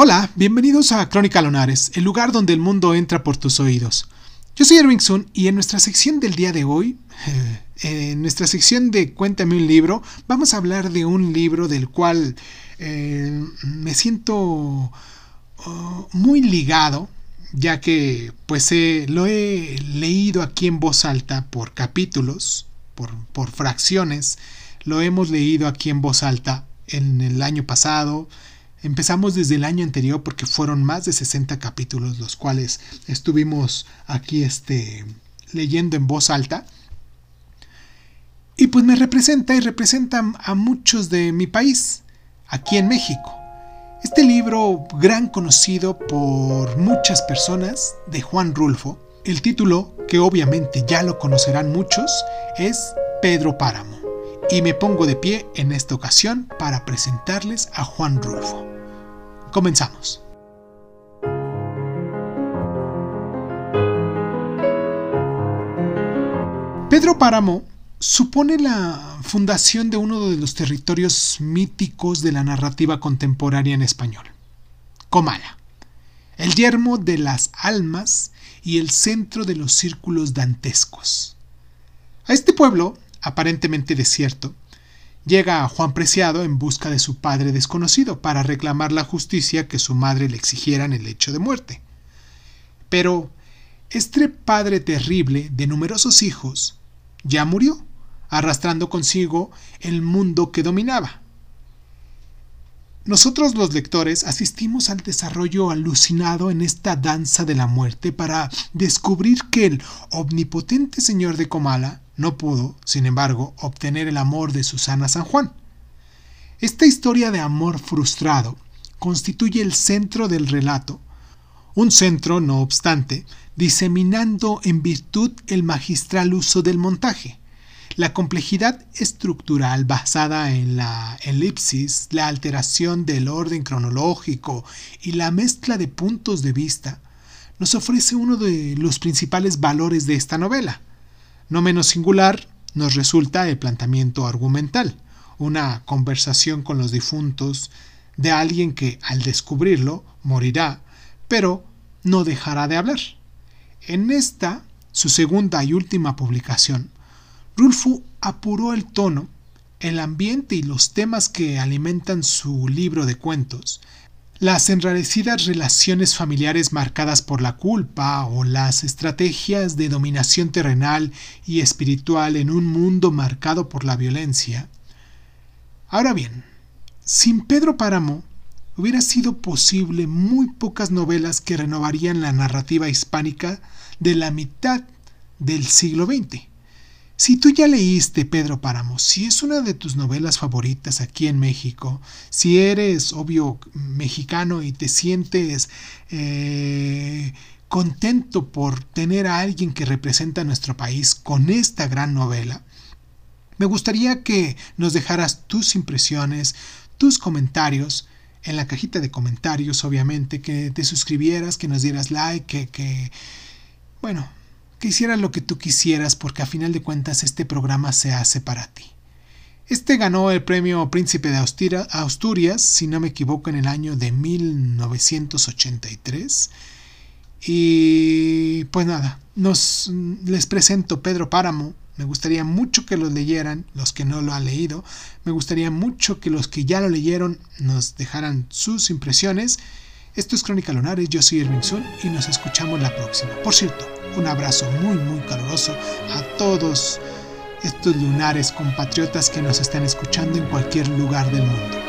Hola, bienvenidos a Crónica Lonares, el lugar donde el mundo entra por tus oídos. Yo soy Erwin Sun y en nuestra sección del día de hoy, eh, en nuestra sección de Cuéntame un libro, vamos a hablar de un libro del cual eh, me siento oh, muy ligado, ya que pues lo he leído aquí en voz alta por capítulos, por, por fracciones, lo hemos leído aquí en voz alta en el año pasado, Empezamos desde el año anterior porque fueron más de 60 capítulos los cuales estuvimos aquí este, leyendo en voz alta. Y pues me representa y representa a muchos de mi país, aquí en México. Este libro, gran conocido por muchas personas, de Juan Rulfo, el título, que obviamente ya lo conocerán muchos, es Pedro Páramo. Y me pongo de pie en esta ocasión para presentarles a Juan Rulfo. Comenzamos. Pedro Páramo supone la fundación de uno de los territorios míticos de la narrativa contemporánea en español, Comala, el yermo de las almas y el centro de los círculos dantescos. A este pueblo, aparentemente desierto, Llega Juan Preciado en busca de su padre desconocido para reclamar la justicia que su madre le exigiera en el hecho de muerte. Pero este padre terrible de numerosos hijos ya murió, arrastrando consigo el mundo que dominaba. Nosotros los lectores asistimos al desarrollo alucinado en esta danza de la muerte para descubrir que el omnipotente señor de Comala no pudo, sin embargo, obtener el amor de Susana San Juan. Esta historia de amor frustrado constituye el centro del relato, un centro, no obstante, diseminando en virtud el magistral uso del montaje, la complejidad estructural basada en la elipsis, la alteración del orden cronológico y la mezcla de puntos de vista, nos ofrece uno de los principales valores de esta novela, no menos singular nos resulta el planteamiento argumental, una conversación con los difuntos de alguien que al descubrirlo morirá, pero no dejará de hablar. En esta, su segunda y última publicación, Rulfo apuró el tono, el ambiente y los temas que alimentan su libro de cuentos, las enrarecidas relaciones familiares marcadas por la culpa o las estrategias de dominación terrenal y espiritual en un mundo marcado por la violencia. Ahora bien, sin Pedro Páramo hubiera sido posible muy pocas novelas que renovarían la narrativa hispánica de la mitad del siglo XX. Si tú ya leíste Pedro Páramo, si es una de tus novelas favoritas aquí en México, si eres, obvio, mexicano y te sientes eh, contento por tener a alguien que representa a nuestro país con esta gran novela, me gustaría que nos dejaras tus impresiones, tus comentarios, en la cajita de comentarios, obviamente, que te suscribieras, que nos dieras like, que, que bueno, que hicieras lo que tú quisieras porque a final de cuentas este programa se hace para ti. Este ganó el premio Príncipe de Asturias, si no me equivoco, en el año de 1983. Y pues nada, nos, les presento Pedro Páramo. Me gustaría mucho que lo leyeran, los que no lo han leído. Me gustaría mucho que los que ya lo leyeron nos dejaran sus impresiones. Esto es Crónica Lunares, yo soy Erwin Sun y nos escuchamos la próxima. Por cierto, un abrazo muy muy caluroso a todos estos lunares compatriotas que nos están escuchando en cualquier lugar del mundo.